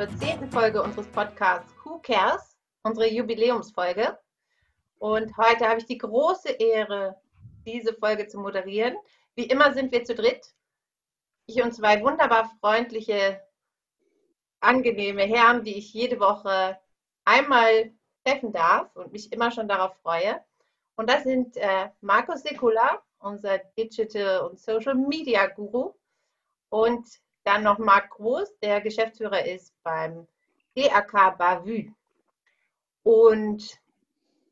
zur zehnten Folge unseres Podcasts Who Cares, unsere Jubiläumsfolge. Und heute habe ich die große Ehre, diese Folge zu moderieren. Wie immer sind wir zu dritt. Ich und zwei wunderbar freundliche, angenehme Herren, die ich jede Woche einmal treffen darf und mich immer schon darauf freue. Und das sind äh, Markus Sekula, unser Digital und Social Media Guru, und dann noch Marc Groß, der Geschäftsführer ist beim DAK Bavü. Und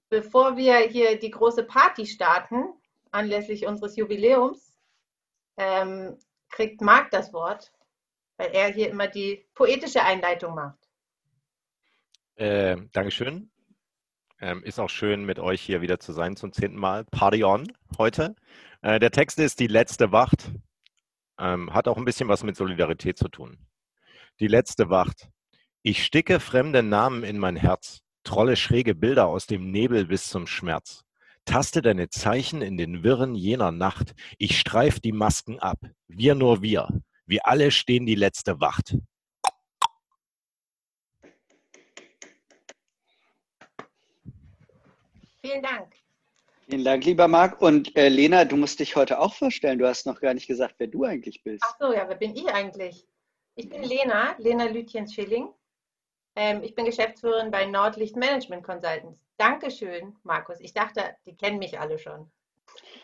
bevor wir hier die große Party starten, anlässlich unseres Jubiläums, ähm, kriegt Marc das Wort, weil er hier immer die poetische Einleitung macht. Äh, Dankeschön. Ähm, ist auch schön, mit euch hier wieder zu sein zum zehnten Mal. Party on heute. Äh, der Text ist Die letzte Wacht. Ähm, hat auch ein bisschen was mit Solidarität zu tun. Die letzte Wacht. Ich sticke fremde Namen in mein Herz, trolle schräge Bilder aus dem Nebel bis zum Schmerz. Taste deine Zeichen in den Wirren jener Nacht. Ich streif die Masken ab. Wir nur wir. Wir alle stehen die letzte Wacht. Vielen Dank. Vielen Dank, lieber Marc. Und äh, Lena, du musst dich heute auch vorstellen. Du hast noch gar nicht gesagt, wer du eigentlich bist. Ach so, ja, wer bin ich eigentlich? Ich bin Lena, Lena Lütjens-Schilling. Ähm, ich bin Geschäftsführerin bei Nordlicht Management Consultants. Dankeschön, Markus. Ich dachte, die kennen mich alle schon.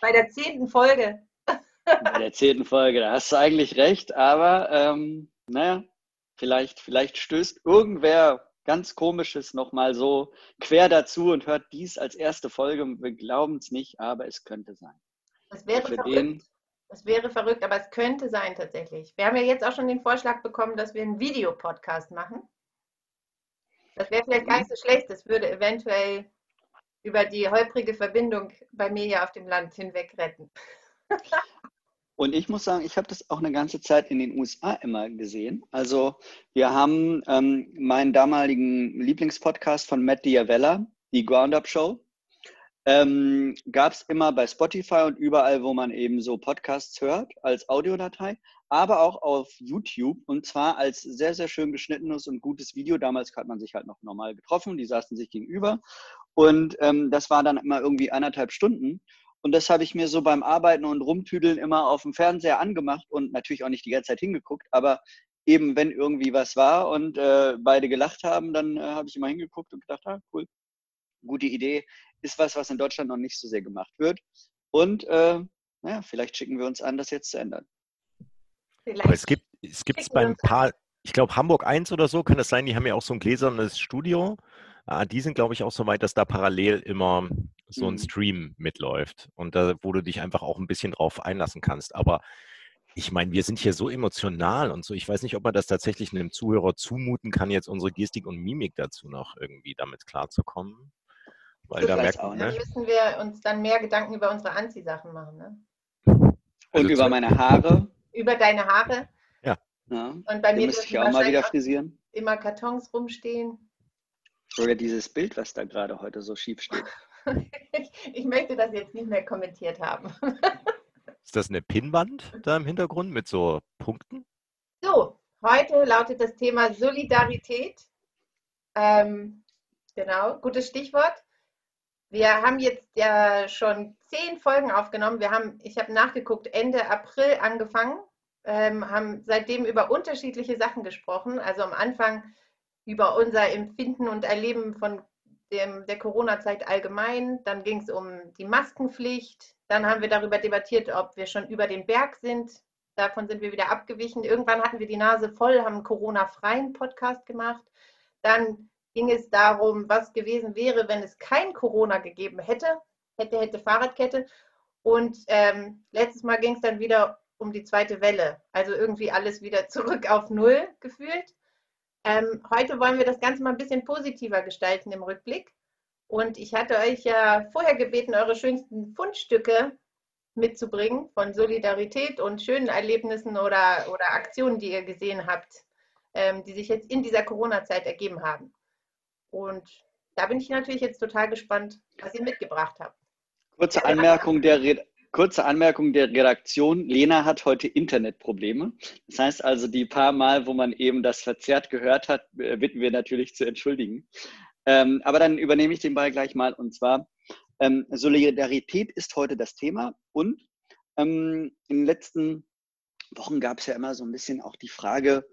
Bei der zehnten Folge. Bei der zehnten Folge, da hast du eigentlich recht, aber ähm, naja, vielleicht, vielleicht stößt irgendwer ganz Komisches nochmal so quer dazu und hört dies als erste Folge. Wir glauben es nicht, aber es könnte sein. Das wäre verrückt. Den, das wäre verrückt, aber es könnte sein tatsächlich. Wir haben ja jetzt auch schon den Vorschlag bekommen, dass wir einen Videopodcast machen. Das wäre vielleicht gar nicht so schlecht. Das würde eventuell über die holprige Verbindung bei mir hier auf dem Land hinweg retten. Und ich muss sagen, ich habe das auch eine ganze Zeit in den USA immer gesehen. Also wir haben ähm, meinen damaligen Lieblingspodcast von Matt Diavella, die Ground Up Show. Ähm, Gab es immer bei Spotify und überall, wo man eben so Podcasts hört, als Audiodatei, aber auch auf YouTube und zwar als sehr, sehr schön geschnittenes und gutes Video. Damals hat man sich halt noch normal getroffen, die saßen sich gegenüber und ähm, das war dann immer irgendwie anderthalb Stunden. Und das habe ich mir so beim Arbeiten und Rumtüdeln immer auf dem Fernseher angemacht und natürlich auch nicht die ganze Zeit hingeguckt, aber eben wenn irgendwie was war und äh, beide gelacht haben, dann äh, habe ich immer hingeguckt und gedacht, ah, cool, gute Idee, ist was, was in Deutschland noch nicht so sehr gemacht wird. Und äh, naja, vielleicht schicken wir uns an, das jetzt zu ändern. Aber es gibt es gibt's beim paar, ich glaube Hamburg 1 oder so, kann das sein, die haben ja auch so ein gläsernes Studio. Ah, die sind, glaube ich, auch so weit, dass da parallel immer so ein mhm. Stream mitläuft und da, wo du dich einfach auch ein bisschen drauf einlassen kannst. Aber ich meine, wir sind hier so emotional und so. Ich weiß nicht, ob man das tatsächlich einem Zuhörer zumuten kann, jetzt unsere Gestik und Mimik dazu noch irgendwie damit klarzukommen. Weil da merkt man. Ne? Dann müssen wir uns dann mehr Gedanken über unsere Anziehsachen machen. Ne? Und also über meine Haare. Über deine Haare. Ja. ja. Und bei mir müsste ich auch mal wieder frisieren. Immer Kartons rumstehen. Oder dieses Bild, was da gerade heute so schief steht. ich möchte das jetzt nicht mehr kommentiert haben. Ist das eine Pinnwand da im Hintergrund mit so Punkten? So, heute lautet das Thema Solidarität. Ähm, genau, gutes Stichwort. Wir haben jetzt ja schon zehn Folgen aufgenommen. Wir haben, ich habe nachgeguckt, Ende April angefangen, ähm, haben seitdem über unterschiedliche Sachen gesprochen. Also am Anfang über unser Empfinden und Erleben von dem, der Corona-Zeit allgemein. Dann ging es um die Maskenpflicht. Dann haben wir darüber debattiert, ob wir schon über den Berg sind. Davon sind wir wieder abgewichen. Irgendwann hatten wir die Nase voll, haben einen Corona-freien Podcast gemacht. Dann ging es darum, was gewesen wäre, wenn es kein Corona gegeben hätte. Hätte, hätte Fahrradkette. Und ähm, letztes Mal ging es dann wieder um die zweite Welle. Also irgendwie alles wieder zurück auf Null gefühlt. Ähm, heute wollen wir das Ganze mal ein bisschen positiver gestalten im Rückblick. Und ich hatte euch ja vorher gebeten, eure schönsten Fundstücke mitzubringen von Solidarität und schönen Erlebnissen oder, oder Aktionen, die ihr gesehen habt, ähm, die sich jetzt in dieser Corona-Zeit ergeben haben. Und da bin ich natürlich jetzt total gespannt, was ihr mitgebracht habt. Kurze Anmerkung, der, kurze Anmerkung der Redaktion. Lena hat heute Internetprobleme. Das heißt also, die paar Mal, wo man eben das verzerrt gehört hat, äh, bitten wir natürlich zu entschuldigen. Ähm, aber dann übernehme ich den Ball gleich mal. Und zwar, ähm, Solidarität ist heute das Thema. Und ähm, in den letzten Wochen gab es ja immer so ein bisschen auch die Frage,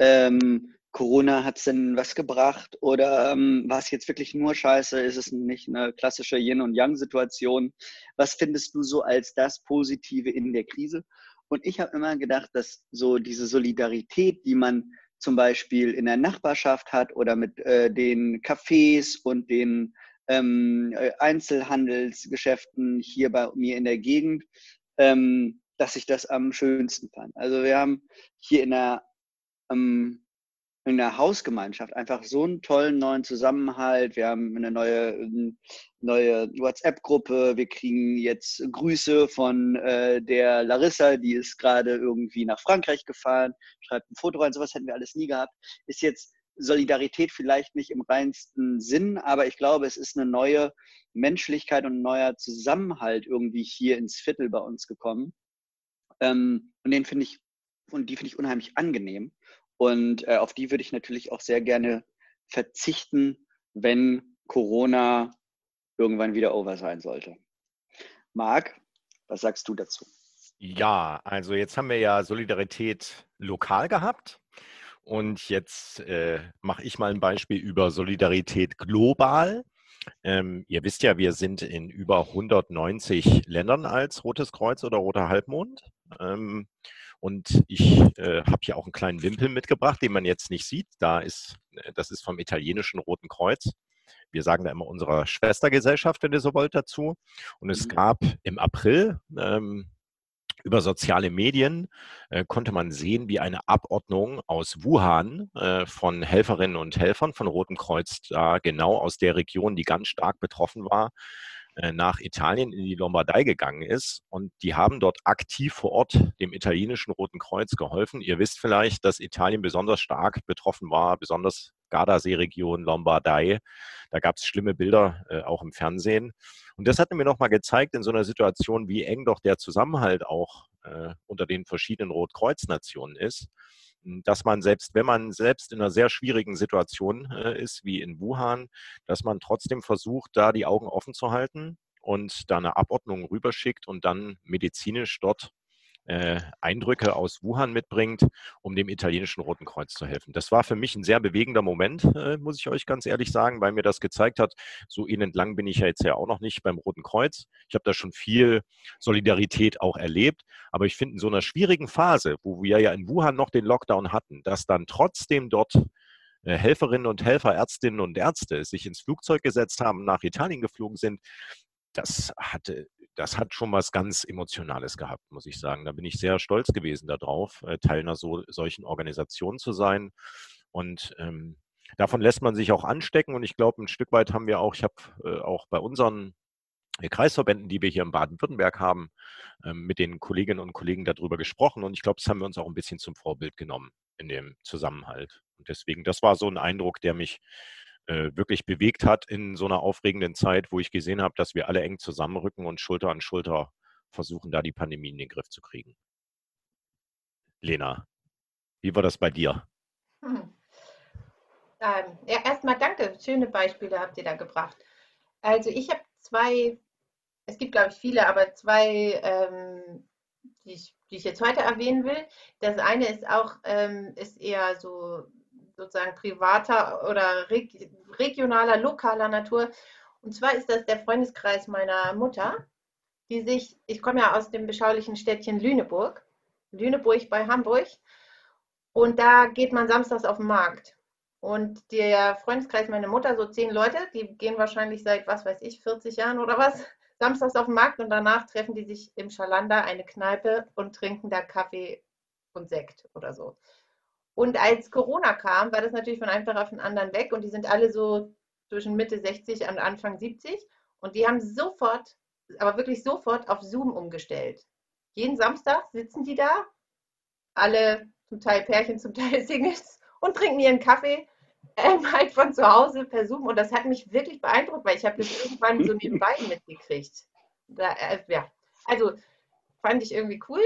ähm, Corona hat es denn was gebracht oder ähm, war es jetzt wirklich nur Scheiße? Ist es nicht eine klassische Yin- und Yang-Situation? Was findest du so als das Positive in der Krise? Und ich habe immer gedacht, dass so diese Solidarität, die man zum Beispiel in der Nachbarschaft hat oder mit äh, den Cafés und den ähm, äh, Einzelhandelsgeschäften hier bei mir in der Gegend, ähm, dass ich das am schönsten fand. Also wir haben hier in der ähm, in der Hausgemeinschaft einfach so einen tollen neuen Zusammenhalt. Wir haben eine neue, neue WhatsApp-Gruppe. Wir kriegen jetzt Grüße von äh, der Larissa, die ist gerade irgendwie nach Frankreich gefahren, schreibt ein Foto rein. Sowas hätten wir alles nie gehabt. Ist jetzt Solidarität vielleicht nicht im reinsten Sinn, aber ich glaube, es ist eine neue Menschlichkeit und ein neuer Zusammenhalt irgendwie hier ins Viertel bei uns gekommen. Ähm, und den finde ich, und die finde ich unheimlich angenehm. Und äh, auf die würde ich natürlich auch sehr gerne verzichten, wenn Corona irgendwann wieder over sein sollte. Marc, was sagst du dazu? Ja, also jetzt haben wir ja Solidarität lokal gehabt. Und jetzt äh, mache ich mal ein Beispiel über Solidarität global. Ähm, ihr wisst ja, wir sind in über 190 Ländern als Rotes Kreuz oder Roter Halbmond. Ähm, und ich äh, habe hier auch einen kleinen Wimpel mitgebracht, den man jetzt nicht sieht. Da ist, äh, das ist vom italienischen Roten Kreuz. Wir sagen da immer unserer Schwestergesellschaft, wenn ihr so wollt, dazu. Und es mhm. gab im April ähm, über soziale Medien äh, konnte man sehen, wie eine Abordnung aus Wuhan äh, von Helferinnen und Helfern von Rotem Kreuz da genau aus der Region, die ganz stark betroffen war, nach Italien in die Lombardei gegangen ist. Und die haben dort aktiv vor Ort dem italienischen Roten Kreuz geholfen. Ihr wisst vielleicht, dass Italien besonders stark betroffen war, besonders Gardasee-Region, Lombardei. Da gab es schlimme Bilder äh, auch im Fernsehen. Und das hat mir nochmal gezeigt in so einer Situation, wie eng doch der Zusammenhalt auch äh, unter den verschiedenen Rotkreuz-Nationen ist dass man selbst, wenn man selbst in einer sehr schwierigen Situation äh, ist, wie in Wuhan, dass man trotzdem versucht, da die Augen offen zu halten und da eine Abordnung rüberschickt und dann medizinisch dort äh, Eindrücke aus Wuhan mitbringt, um dem italienischen Roten Kreuz zu helfen. Das war für mich ein sehr bewegender Moment, äh, muss ich euch ganz ehrlich sagen, weil mir das gezeigt hat, so elend lang bin ich ja jetzt ja auch noch nicht beim Roten Kreuz. Ich habe da schon viel Solidarität auch erlebt, aber ich finde in so einer schwierigen Phase, wo wir ja in Wuhan noch den Lockdown hatten, dass dann trotzdem dort äh, Helferinnen und Helfer, Ärztinnen und Ärzte sich ins Flugzeug gesetzt haben, nach Italien geflogen sind, das hatte das hat schon was ganz Emotionales gehabt, muss ich sagen. Da bin ich sehr stolz gewesen darauf, äh, Teil einer so, solchen Organisation zu sein. Und ähm, davon lässt man sich auch anstecken. Und ich glaube, ein Stück weit haben wir auch, ich habe äh, auch bei unseren äh, Kreisverbänden, die wir hier in Baden-Württemberg haben, ähm, mit den Kolleginnen und Kollegen darüber gesprochen. Und ich glaube, das haben wir uns auch ein bisschen zum Vorbild genommen in dem Zusammenhalt. Und deswegen, das war so ein Eindruck, der mich äh, wirklich bewegt hat in so einer aufregenden Zeit, wo ich gesehen habe, dass wir alle eng zusammenrücken und Schulter an Schulter versuchen, da die Pandemie in den Griff zu kriegen. Lena, wie war das bei dir? Hm. Ähm, ja, erstmal danke. Schöne Beispiele habt ihr da gebracht. Also ich habe zwei, es gibt glaube ich viele, aber zwei, ähm, die, ich, die, ich, jetzt heute erwähnen will. Das eine ist auch, ähm, ist eher so sozusagen privater oder regionaler, lokaler Natur. Und zwar ist das der Freundeskreis meiner Mutter, die sich, ich komme ja aus dem beschaulichen Städtchen Lüneburg, Lüneburg bei Hamburg. Und da geht man samstags auf den Markt. Und der Freundeskreis meiner Mutter, so zehn Leute, die gehen wahrscheinlich seit, was weiß ich, 40 Jahren oder was, samstags auf den Markt und danach treffen die sich im Schalander eine Kneipe und trinken da Kaffee und Sekt oder so. Und als Corona kam, war das natürlich von einem Tag auf den anderen weg und die sind alle so zwischen Mitte 60 und Anfang 70 und die haben sofort, aber wirklich sofort auf Zoom umgestellt. Jeden Samstag sitzen die da, alle zum Teil Pärchen, zum Teil Singles und trinken ihren Kaffee ähm, halt von zu Hause per Zoom und das hat mich wirklich beeindruckt, weil ich habe das irgendwann so nebenbei mitgekriegt. Da, äh, ja. Also fand ich irgendwie cool.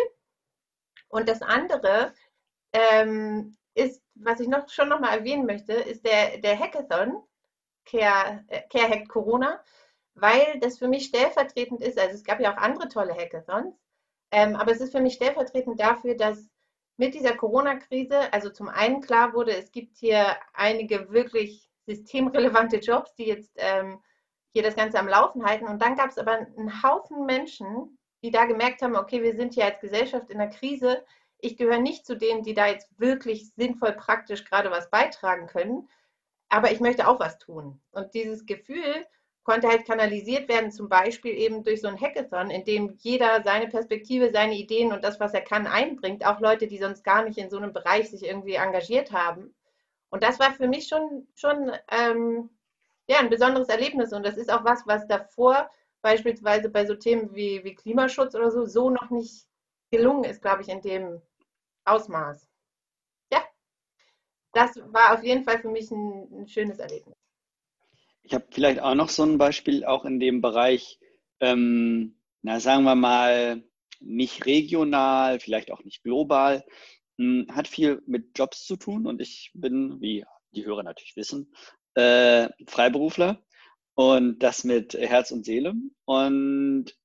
Und das andere ähm, ist, was ich noch schon noch mal erwähnen möchte, ist der, der Hackathon, Care, äh, Care Hack Corona, weil das für mich stellvertretend ist. Also es gab ja auch andere tolle Hackathons, ähm, aber es ist für mich stellvertretend dafür, dass mit dieser Corona-Krise, also zum einen klar wurde, es gibt hier einige wirklich systemrelevante Jobs, die jetzt ähm, hier das Ganze am Laufen halten. Und dann gab es aber einen Haufen Menschen, die da gemerkt haben, okay, wir sind hier als Gesellschaft in einer Krise. Ich gehöre nicht zu denen, die da jetzt wirklich sinnvoll praktisch gerade was beitragen können, aber ich möchte auch was tun. Und dieses Gefühl konnte halt kanalisiert werden, zum Beispiel eben durch so ein Hackathon, in dem jeder seine Perspektive, seine Ideen und das, was er kann, einbringt. Auch Leute, die sonst gar nicht in so einem Bereich sich irgendwie engagiert haben. Und das war für mich schon, schon ähm, ja, ein besonderes Erlebnis. Und das ist auch was, was davor beispielsweise bei so Themen wie, wie Klimaschutz oder so, so noch nicht gelungen ist, glaube ich, in dem Ausmaß. Ja, das war auf jeden Fall für mich ein, ein schönes Erlebnis. Ich habe vielleicht auch noch so ein Beispiel, auch in dem Bereich, ähm, na sagen wir mal, nicht regional, vielleicht auch nicht global, mh, hm, hat viel mit Jobs zu tun und ich bin, wie die Hörer natürlich wissen, äh, Freiberufler und das mit Herz und Seele. Und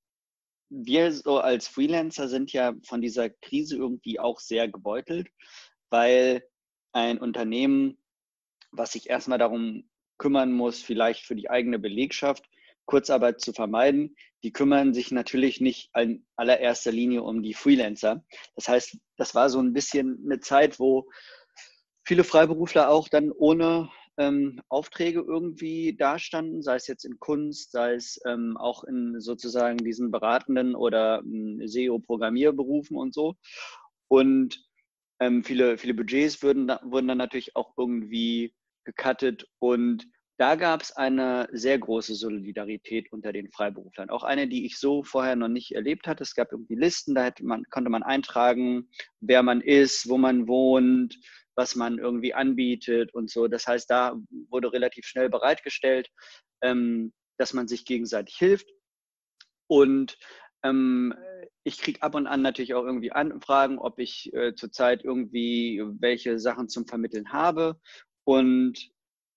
wir so als Freelancer sind ja von dieser Krise irgendwie auch sehr gebeutelt, weil ein Unternehmen, was sich erstmal darum kümmern muss, vielleicht für die eigene Belegschaft Kurzarbeit zu vermeiden, die kümmern sich natürlich nicht in allererster Linie um die Freelancer. Das heißt, das war so ein bisschen eine Zeit, wo viele Freiberufler auch dann ohne ähm, Aufträge irgendwie dastanden, sei es jetzt in Kunst, sei es ähm, auch in sozusagen diesen beratenden oder ähm, SEO-Programmierberufen und so. Und ähm, viele, viele Budgets würden, wurden dann natürlich auch irgendwie gecuttet und da gab es eine sehr große Solidarität unter den Freiberuflern. Auch eine, die ich so vorher noch nicht erlebt hatte. Es gab irgendwie Listen, da man, konnte man eintragen, wer man ist, wo man wohnt, was man irgendwie anbietet und so. Das heißt, da wurde relativ schnell bereitgestellt, ähm, dass man sich gegenseitig hilft. Und ähm, ich kriege ab und an natürlich auch irgendwie Anfragen, ob ich äh, zurzeit irgendwie welche Sachen zum Vermitteln habe. Und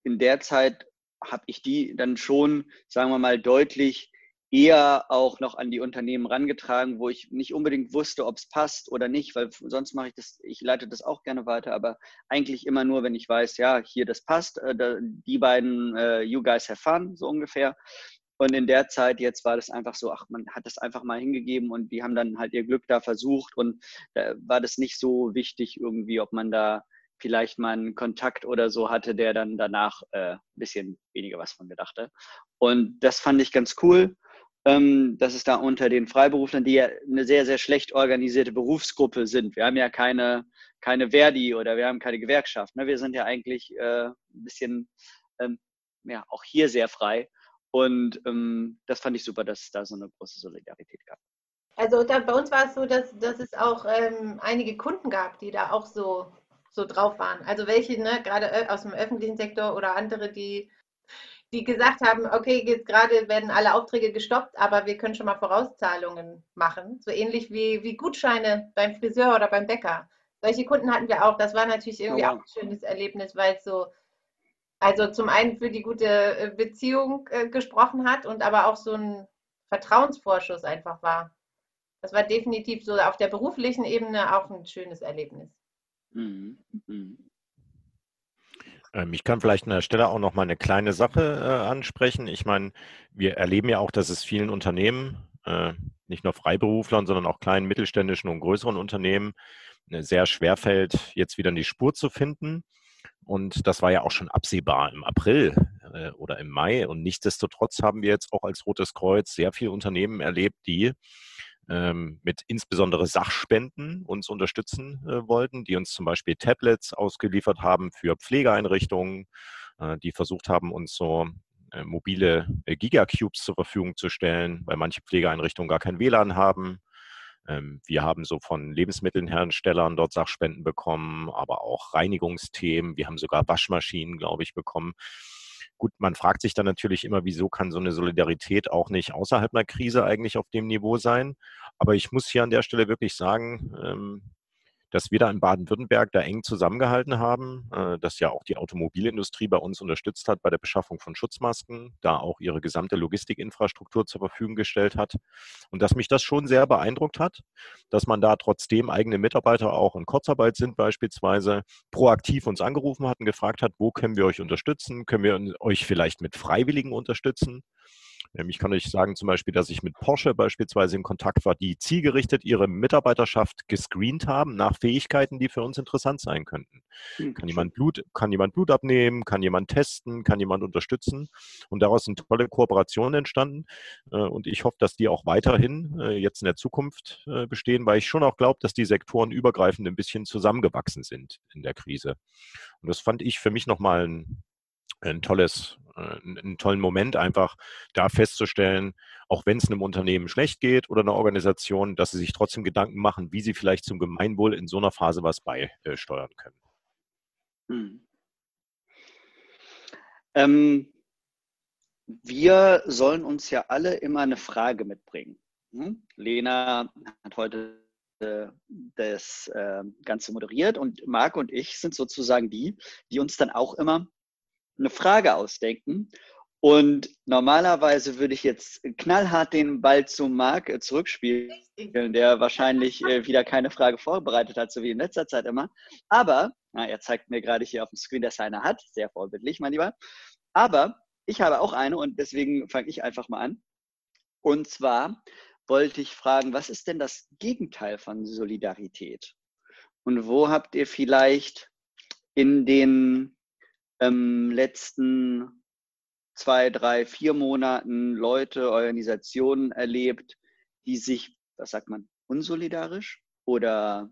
in der Zeit habe ich die dann schon, sagen wir mal, deutlich eher auch noch an die Unternehmen rangetragen, wo ich nicht unbedingt wusste, ob es passt oder nicht, weil sonst mache ich das, ich leite das auch gerne weiter, aber eigentlich immer nur, wenn ich weiß, ja, hier das passt, äh, die beiden, äh, you guys have fun, so ungefähr. Und in der Zeit jetzt war das einfach so, ach, man hat das einfach mal hingegeben und die haben dann halt ihr Glück da versucht und da war das nicht so wichtig irgendwie, ob man da vielleicht mal einen Kontakt oder so hatte, der dann danach äh, ein bisschen weniger was von mir dachte. Und das fand ich ganz cool ähm, dass es da unter den Freiberuflern, die ja eine sehr, sehr schlecht organisierte Berufsgruppe sind. Wir haben ja keine, keine Verdi oder wir haben keine Gewerkschaft. Ne? Wir sind ja eigentlich äh, ein bisschen, ähm, ja, auch hier sehr frei. Und ähm, das fand ich super, dass es da so eine große Solidarität gab. Also da, bei uns war es so, dass, dass es auch ähm, einige Kunden gab, die da auch so, so drauf waren. Also welche, ne, gerade aus dem öffentlichen Sektor oder andere, die die gesagt haben, okay, jetzt gerade werden alle Aufträge gestoppt, aber wir können schon mal Vorauszahlungen machen. So ähnlich wie, wie Gutscheine beim Friseur oder beim Bäcker. Solche Kunden hatten wir auch. Das war natürlich irgendwie oh, wow. auch ein schönes Erlebnis, weil es so, also zum einen für die gute äh, Beziehung äh, gesprochen hat und aber auch so ein Vertrauensvorschuss einfach war. Das war definitiv so auf der beruflichen Ebene auch ein schönes Erlebnis. Mhm. Mhm. Ähm, ich kann vielleicht an der Stelle auch noch mal eine kleine Sache äh, ansprechen. Ich meine, wir erleben ja auch, dass es vielen Unternehmen, äh, nicht nur Freiberuflern, sondern auch kleinen, mittelständischen und größeren Unternehmen äh, sehr schwer fällt, jetzt wieder in die Spur zu finden. Und das war ja auch schon absehbar im April oder im Mai. Und nichtsdestotrotz haben wir jetzt auch als Rotes Kreuz sehr viele Unternehmen erlebt, die mit insbesondere Sachspenden uns unterstützen äh, wollten, die uns zum Beispiel Tablets ausgeliefert haben für Pflegeeinrichtungen, äh, die versucht haben, uns so äh, mobile Gigacubes zur Verfügung zu stellen, weil manche Pflegeeinrichtungen gar kein WLAN haben. Ähm, wir haben so von Lebensmittelherstellern dort Sachspenden bekommen, aber auch Reinigungsthemen. Wir haben sogar Waschmaschinen, glaube ich, bekommen. Gut, man fragt sich dann natürlich immer, wieso kann so eine Solidarität auch nicht außerhalb einer Krise eigentlich auf dem Niveau sein? Aber ich muss hier an der Stelle wirklich sagen, ähm, dass wir da in Baden-Württemberg da eng zusammengehalten haben, äh, dass ja auch die Automobilindustrie bei uns unterstützt hat bei der Beschaffung von Schutzmasken, da auch ihre gesamte Logistikinfrastruktur zur Verfügung gestellt hat und dass mich das schon sehr beeindruckt hat, dass man da trotzdem eigene Mitarbeiter auch in Kurzarbeit sind beispielsweise, proaktiv uns angerufen hat und gefragt hat, wo können wir euch unterstützen, können wir euch vielleicht mit Freiwilligen unterstützen. Ähm, ich kann euch sagen zum Beispiel, dass ich mit Porsche beispielsweise in Kontakt war, die zielgerichtet ihre Mitarbeiterschaft gescreent haben nach Fähigkeiten, die für uns interessant sein könnten. Mhm. Kann jemand Blut, kann jemand Blut abnehmen, kann jemand testen, kann jemand unterstützen. Und daraus sind tolle Kooperationen entstanden. Äh, und ich hoffe, dass die auch weiterhin äh, jetzt in der Zukunft äh, bestehen, weil ich schon auch glaube, dass die Sektoren übergreifend ein bisschen zusammengewachsen sind in der Krise. Und das fand ich für mich nochmal ein ein tolles, äh, einen tollen Moment einfach da festzustellen, auch wenn es einem Unternehmen schlecht geht oder einer Organisation, dass sie sich trotzdem Gedanken machen, wie sie vielleicht zum Gemeinwohl in so einer Phase was beisteuern können. Hm. Ähm, wir sollen uns ja alle immer eine Frage mitbringen. Hm? Lena hat heute äh, das äh, Ganze moderiert und Marc und ich sind sozusagen die, die uns dann auch immer eine Frage ausdenken. Und normalerweise würde ich jetzt knallhart den Ball zu Marc äh, zurückspielen, der wahrscheinlich äh, wieder keine Frage vorbereitet hat, so wie in letzter Zeit immer. Aber, na, er zeigt mir gerade hier auf dem Screen, dass er eine hat. Sehr vorbildlich, mein Lieber. Aber ich habe auch eine und deswegen fange ich einfach mal an. Und zwar wollte ich fragen, was ist denn das Gegenteil von Solidarität? Und wo habt ihr vielleicht in den ähm, letzten zwei, drei, vier Monaten Leute, Organisationen erlebt, die sich, was sagt man, unsolidarisch oder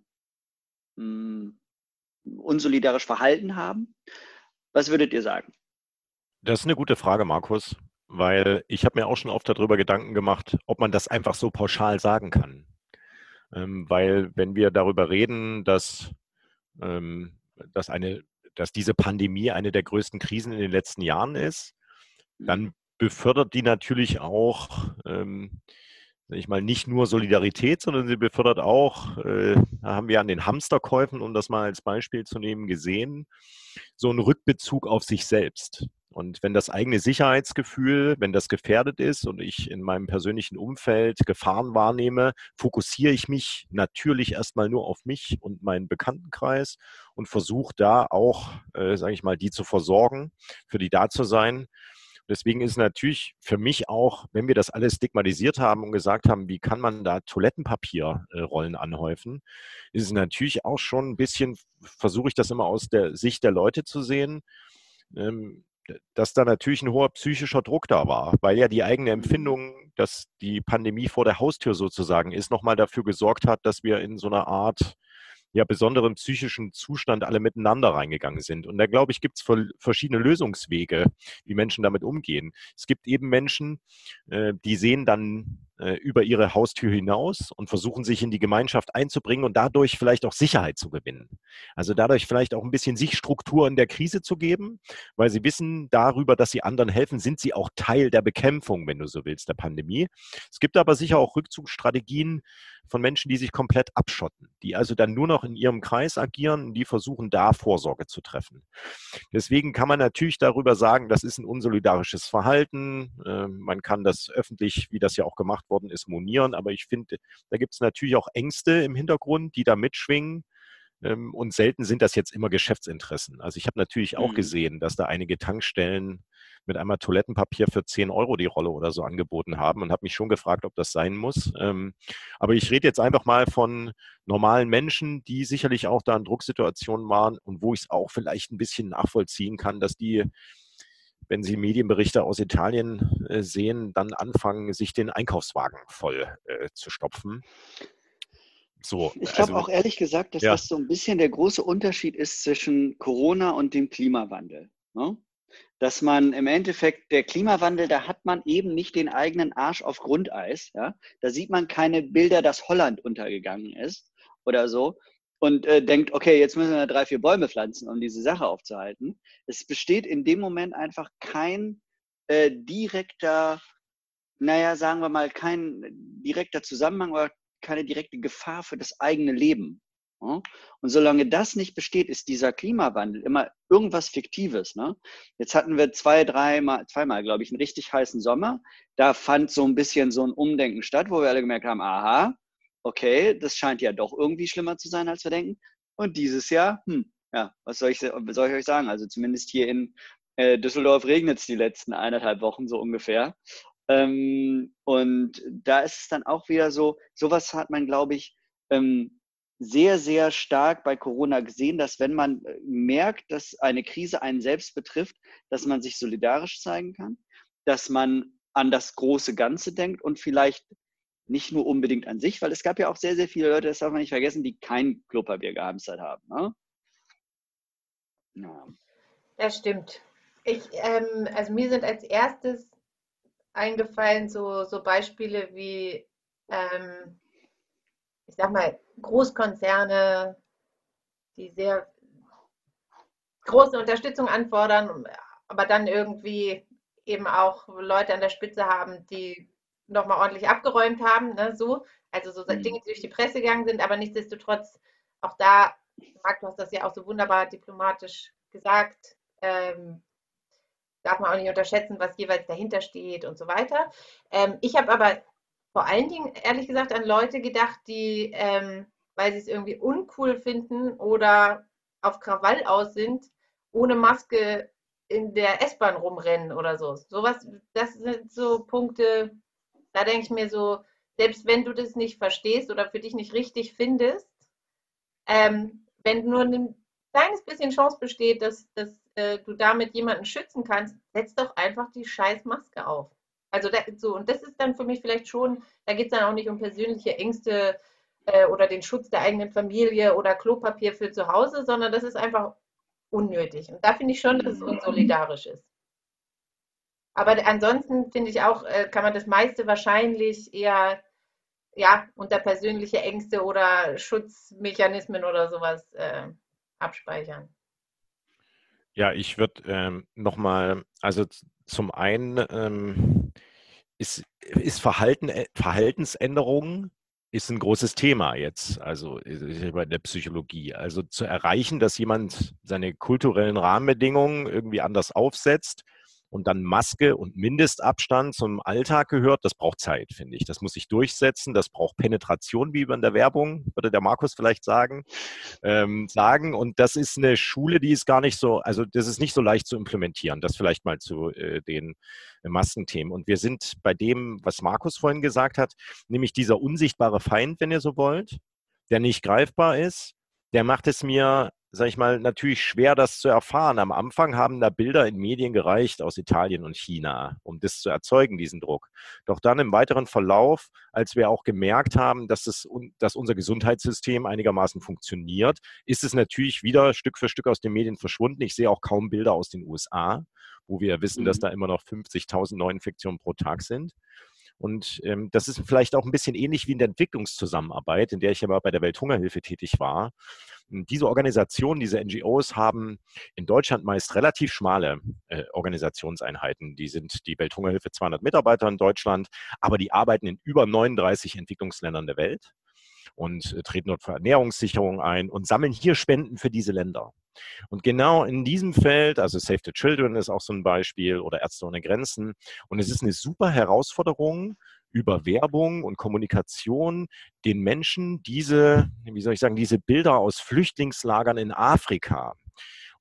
mh, hm, unsolidarisch verhalten haben? Was würdet ihr sagen? Das ist eine gute Frage, Markus, weil ich habe mir auch schon oft darüber Gedanken gemacht, ob man das einfach so pauschal sagen kann. Ähm, weil wenn wir darüber reden, dass, ähm, dass eine dass diese Pandemie eine der größten Krisen in den letzten Jahren ist, dann mhm. befördert die natürlich auch, ähm, ich mal, nicht nur Solidarität, sondern sie befördert auch, äh, haben wir an den Hamsterkäufen, um das mal als Beispiel zu nehmen, gesehen, so einen Rückbezug auf sich selbst. Und wenn das eigene Sicherheitsgefühl, wenn das gefährdet ist und ich in meinem persönlichen Umfeld Gefahren wahrnehme, fokussiere ich mich natürlich erstmal nur auf mich und meinen Bekanntenkreis und versuche da auch, äh, sage ich mal, die zu versorgen, für die da zu sein. Deswegen ist natürlich für mich auch, wenn wir das alles stigmatisiert haben und gesagt haben, wie kann man da Toilettenpapierrollen anhäufen, ist es natürlich auch schon ein bisschen, versuche ich das immer aus der Sicht der Leute zu sehen. Ähm, dass da natürlich ein hoher psychischer Druck da war, weil ja die eigene mhm. Empfindung, dass die Pandemie vor der Haustür sozusagen ist, nochmal dafür gesorgt hat, dass wir in so einer Art ja, besonderen psychischen Zustand alle miteinander reingegangen sind. Und da glaube ich, gibt es verschiedene Lösungswege, wie Menschen damit umgehen. Es gibt eben Menschen, äh, die sehen dann äh, über ihre Haustür hinaus und versuchen sich in die Gemeinschaft einzubringen und dadurch vielleicht auch Sicherheit zu gewinnen. Also dadurch vielleicht auch ein bisschen sich Struktur in der Krise zu geben, weil sie wissen darüber, dass sie anderen helfen, sind sie auch Teil der Bekämpfung, wenn du so willst, der Pandemie. Es gibt aber sicher auch Rückzugsstrategien von Menschen, die sich komplett abschotten, die also dann nur noch in ihrem Kreis agieren, die versuchen, da Vorsorge zu treffen. Deswegen kann man natürlich darüber sagen, das ist ein unsolidarisches Verhalten. Ähm, man kann das öffentlich, wie das ja auch gemacht worden ist, monieren. Aber ich finde, da gibt es natürlich auch Ängste im Hintergrund, die da mitschwingen. Ähm, und selten sind das jetzt immer Geschäftsinteressen. Also ich habe natürlich auch mhm. gesehen, dass da einige Tankstellen mit einmal Toilettenpapier für 10 Euro die Rolle oder so angeboten haben und habe mich schon gefragt, ob das sein muss. Ähm, aber ich rede jetzt einfach mal von normalen Menschen, die sicherlich auch da in Drucksituationen waren und wo ich es auch vielleicht ein bisschen nachvollziehen kann, dass die wenn Sie Medienberichte aus Italien äh, sehen, dann anfangen, sich den Einkaufswagen voll äh, zu stopfen. So, ich glaube also, auch ehrlich gesagt, dass ja. das so ein bisschen der große Unterschied ist zwischen Corona und dem Klimawandel. Ne? Dass man im Endeffekt, der Klimawandel, da hat man eben nicht den eigenen Arsch auf Grundeis. Ja? Da sieht man keine Bilder, dass Holland untergegangen ist oder so und äh, denkt, okay, jetzt müssen wir drei, vier Bäume pflanzen, um diese Sache aufzuhalten. Es besteht in dem Moment einfach kein äh, direkter, naja, sagen wir mal, kein direkter Zusammenhang oder keine direkte Gefahr für das eigene Leben. Und solange das nicht besteht, ist dieser Klimawandel immer irgendwas Fiktives. Ne? Jetzt hatten wir zwei, dreimal, zweimal, glaube ich, einen richtig heißen Sommer. Da fand so ein bisschen so ein Umdenken statt, wo wir alle gemerkt haben, aha, okay, das scheint ja doch irgendwie schlimmer zu sein, als wir denken. Und dieses Jahr, hm, ja, was soll ich, soll ich euch sagen? Also zumindest hier in äh, Düsseldorf regnet es die letzten eineinhalb Wochen so ungefähr. Ähm, und da ist es dann auch wieder so, sowas hat man, glaube ich, ähm, sehr, sehr stark bei Corona gesehen, dass wenn man äh, merkt, dass eine Krise einen selbst betrifft, dass man sich solidarisch zeigen kann, dass man an das große Ganze denkt und vielleicht nicht nur unbedingt an sich, weil es gab ja auch sehr, sehr viele Leute, das darf man nicht vergessen, die kein Klopapier gehamstert haben. Ne? Ja. Das stimmt. Ich, ähm, also mir sind als erstes eingefallen so, so Beispiele wie ähm, ich sag mal, Großkonzerne, die sehr große Unterstützung anfordern, aber dann irgendwie eben auch Leute an der Spitze haben, die nochmal ordentlich abgeräumt haben, ne, so. Also so mhm. Dinge, die durch die Presse gegangen sind, aber nichtsdestotrotz auch da, Marc, du hast das ja auch so wunderbar diplomatisch gesagt, ähm, darf man auch nicht unterschätzen, was jeweils dahinter steht und so weiter. Ähm, ich habe aber vor allen Dingen, ehrlich gesagt, an Leute gedacht, die, ähm, weil sie es irgendwie uncool finden oder auf Krawall aus sind, ohne Maske in der S-Bahn rumrennen oder so. Sowas, das sind so Punkte, da denke ich mir so, selbst wenn du das nicht verstehst oder für dich nicht richtig findest, ähm, wenn nur ein kleines bisschen Chance besteht, dass, dass äh, du damit jemanden schützen kannst, setz doch einfach die scheiß Maske auf. Also da, so, und das ist dann für mich vielleicht schon, da geht es dann auch nicht um persönliche Ängste äh, oder den Schutz der eigenen Familie oder Klopapier für zu Hause, sondern das ist einfach unnötig. Und da finde ich schon, dass es unsolidarisch ist. Aber ansonsten finde ich auch, äh, kann man das meiste wahrscheinlich eher ja, unter persönliche Ängste oder Schutzmechanismen oder sowas äh, abspeichern. Ja, ich würde ähm, nochmal, also zum einen ähm, ist, ist Verhalten, äh, Verhaltensänderung ist ein großes Thema jetzt, also bei der Psychologie. Also zu erreichen, dass jemand seine kulturellen Rahmenbedingungen irgendwie anders aufsetzt, und dann Maske und Mindestabstand zum Alltag gehört, das braucht Zeit, finde ich. Das muss sich durchsetzen, das braucht Penetration, wie in der Werbung, würde der Markus vielleicht sagen, ähm, sagen. Und das ist eine Schule, die ist gar nicht so, also das ist nicht so leicht zu implementieren. Das vielleicht mal zu äh, den Maskenthemen. Und wir sind bei dem, was Markus vorhin gesagt hat, nämlich dieser unsichtbare Feind, wenn ihr so wollt, der nicht greifbar ist, der macht es mir sag ich mal, natürlich schwer, das zu erfahren. Am Anfang haben da Bilder in Medien gereicht aus Italien und China, um das zu erzeugen, diesen Druck. Doch dann im weiteren Verlauf, als wir auch gemerkt haben, dass, es, dass unser Gesundheitssystem einigermaßen funktioniert, ist es natürlich wieder Stück für Stück aus den Medien verschwunden. Ich sehe auch kaum Bilder aus den USA, wo wir wissen, dass mhm. da immer noch 50.000 Neuinfektionen pro Tag sind. Und ähm, das ist vielleicht auch ein bisschen ähnlich wie in der Entwicklungszusammenarbeit, in der ich aber bei der Welthungerhilfe tätig war. Und diese Organisationen, diese NGOs haben in Deutschland meist relativ schmale äh, Organisationseinheiten. Die sind die Welthungerhilfe 200 Mitarbeiter in Deutschland, aber die arbeiten in über 39 Entwicklungsländern der Welt und äh, treten dort für Ernährungssicherung ein und sammeln hier Spenden für diese Länder. Und genau in diesem Feld, also Save the Children ist auch so ein Beispiel oder Ärzte ohne Grenzen. Und es ist eine super Herausforderung, über Werbung und Kommunikation den Menschen diese, wie soll ich sagen, diese Bilder aus Flüchtlingslagern in Afrika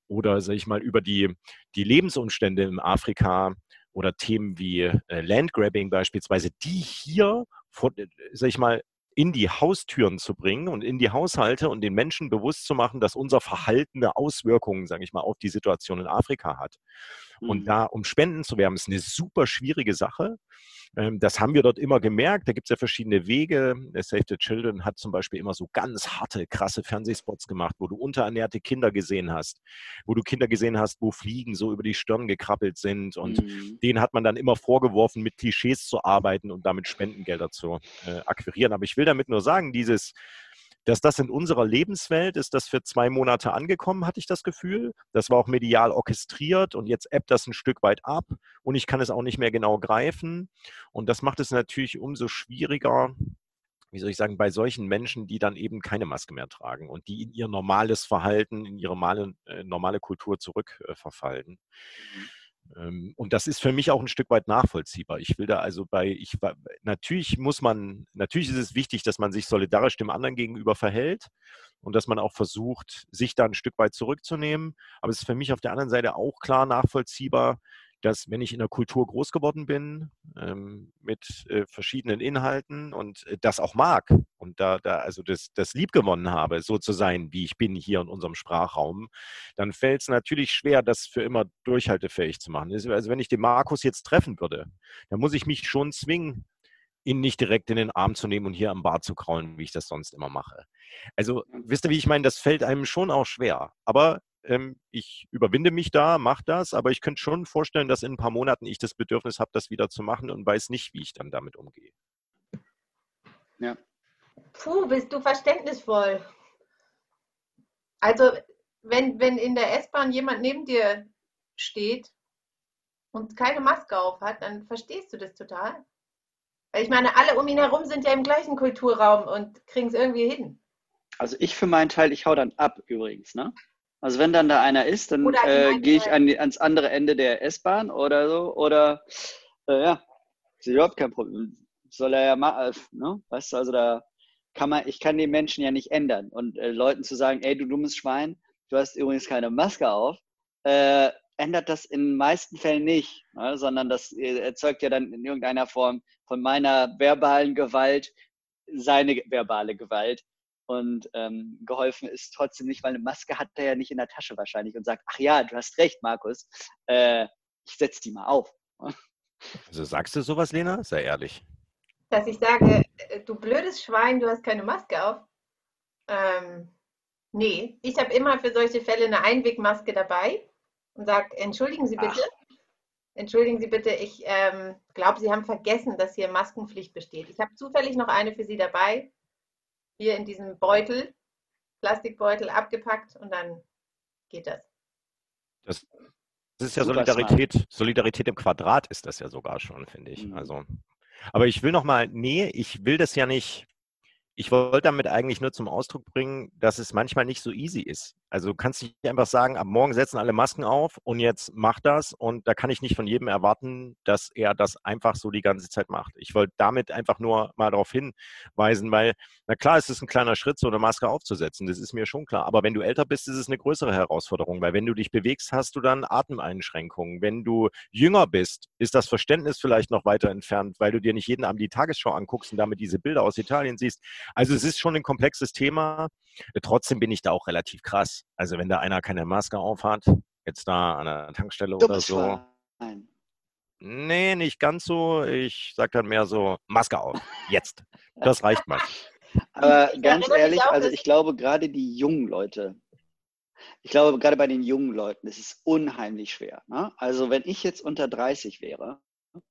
oder, sag ich mal, über die, die Lebensumstände in Afrika oder Themen wie äh, Landgrabbing beispielsweise, die hier, sag ich mal, in die Haustüren zu bringen und in die Haushalte und den Menschen bewusst zu machen, dass unser Verhalten eine Auswirkungen, sage ich mal, auf die Situation in Afrika hat. Und mhm. da um Spenden zu werben, ist eine super schwierige Sache. Ähm, das haben wir dort immer gemerkt. Da gibt es ja verschiedene Wege. Save the Children hat zum Beispiel immer so ganz harte, krasse Fernsehspots gemacht, wo du unterernährte Kinder gesehen hast, wo du Kinder gesehen hast, wo Fliegen so über die Stirn gekrabbelt sind. Und mhm. denen hat man dann immer vorgeworfen, mit Klischees zu arbeiten und damit Spendengelder zu äh, akquirieren. Aber ich will damit nur sagen, dieses dass das in unserer Lebenswelt ist das für zwei Monate angekommen, hatte ich das Gefühl. Das war auch medial orchestriert und jetzt ebbt das ein Stück weit ab und ich kann es auch nicht mehr genau greifen. Und das macht es natürlich umso schwieriger, wie soll ich sagen, bei solchen Menschen, die dann eben keine Maske mehr tragen und die in ihr normales Verhalten, in ihre normale, äh, normale Kultur zurückverfallen. Äh, und das ist für mich auch ein Stück weit nachvollziehbar. Ich will da also bei, ich natürlich muss man, natürlich ist es wichtig, dass man sich solidarisch dem anderen gegenüber verhält und dass man auch versucht, sich da ein Stück weit zurückzunehmen. Aber es ist für mich auf der anderen Seite auch klar nachvollziehbar, dass wenn ich in der Kultur groß geworden bin, ähm, mit äh, verschiedenen Inhalten und äh, das auch mag und da, da also das, das lieb gewonnen habe, so zu sein, wie ich bin hier in unserem Sprachraum, dann fällt es natürlich schwer, das für immer durchhaltefähig zu machen. Also wenn ich den Markus jetzt treffen würde, dann muss ich mich schon zwingen, ihn nicht direkt in den Arm zu nehmen und hier am Bart zu kraulen, wie ich das sonst immer mache. Also, wisst ihr, wie ich meine, das fällt einem schon auch schwer. Aber ich überwinde mich da, mache das, aber ich könnte schon vorstellen, dass in ein paar Monaten ich das Bedürfnis habe, das wieder zu machen und weiß nicht, wie ich dann damit umgehe. Ja. Puh, bist du verständnisvoll. Also, wenn, wenn in der S-Bahn jemand neben dir steht und keine Maske auf hat, dann verstehst du das total. Weil ich meine, alle um ihn herum sind ja im gleichen Kulturraum und kriegen es irgendwie hin. Also ich für meinen Teil, ich hau dann ab übrigens, ne? Also wenn dann da einer ist, dann äh, gehe ich an, ans andere Ende der S-Bahn oder so. Oder äh, ja, ist überhaupt kein Problem. Soll er ja machen, äh, ne? Weißt du, also da kann man, ich kann den Menschen ja nicht ändern. Und äh, Leuten zu sagen, ey, du dummes Schwein, du hast übrigens keine Maske auf, äh, ändert das in den meisten Fällen nicht, ne? sondern das äh, erzeugt ja dann in irgendeiner Form von meiner verbalen Gewalt seine verbale Gewalt. Und ähm, geholfen ist trotzdem nicht, weil eine Maske hat er ja nicht in der Tasche wahrscheinlich und sagt, ach ja, du hast recht, Markus, äh, ich setze die mal auf. Also sagst du sowas, Lena? Sei ehrlich. Dass ich sage, äh, du blödes Schwein, du hast keine Maske auf. Ähm, nee, ich habe immer für solche Fälle eine Einwegmaske dabei und sage, entschuldigen Sie bitte. Ach. Entschuldigen Sie bitte, ich ähm, glaube, Sie haben vergessen, dass hier Maskenpflicht besteht. Ich habe zufällig noch eine für Sie dabei hier in diesem Beutel, Plastikbeutel abgepackt und dann geht das. Das, das ist ja Solidarität, Solidarität im Quadrat ist das ja sogar schon, finde ich. Mhm. Also, aber ich will noch mal, nee, ich will das ja nicht ich wollte damit eigentlich nur zum Ausdruck bringen, dass es manchmal nicht so easy ist. Also du kannst nicht einfach sagen, ab morgen setzen alle Masken auf und jetzt mach das. Und da kann ich nicht von jedem erwarten, dass er das einfach so die ganze Zeit macht. Ich wollte damit einfach nur mal darauf hinweisen, weil, na klar, es ist ein kleiner Schritt, so eine Maske aufzusetzen. Das ist mir schon klar. Aber wenn du älter bist, ist es eine größere Herausforderung, weil wenn du dich bewegst, hast du dann Atemeinschränkungen. Wenn du jünger bist, ist das Verständnis vielleicht noch weiter entfernt, weil du dir nicht jeden Abend die Tagesschau anguckst und damit diese Bilder aus Italien siehst. Also es ist schon ein komplexes Thema. Trotzdem bin ich da auch relativ krass. Also wenn da einer keine Maske aufhat, jetzt da an der Tankstelle du oder so. Nein. Nee, nicht ganz so. Ich sage dann mehr so, Maske auf. Jetzt. Das reicht mal. Aber ganz ehrlich, also ich glaube gerade die jungen Leute, ich glaube gerade bei den jungen Leuten, ist es unheimlich schwer. Ne? Also wenn ich jetzt unter 30 wäre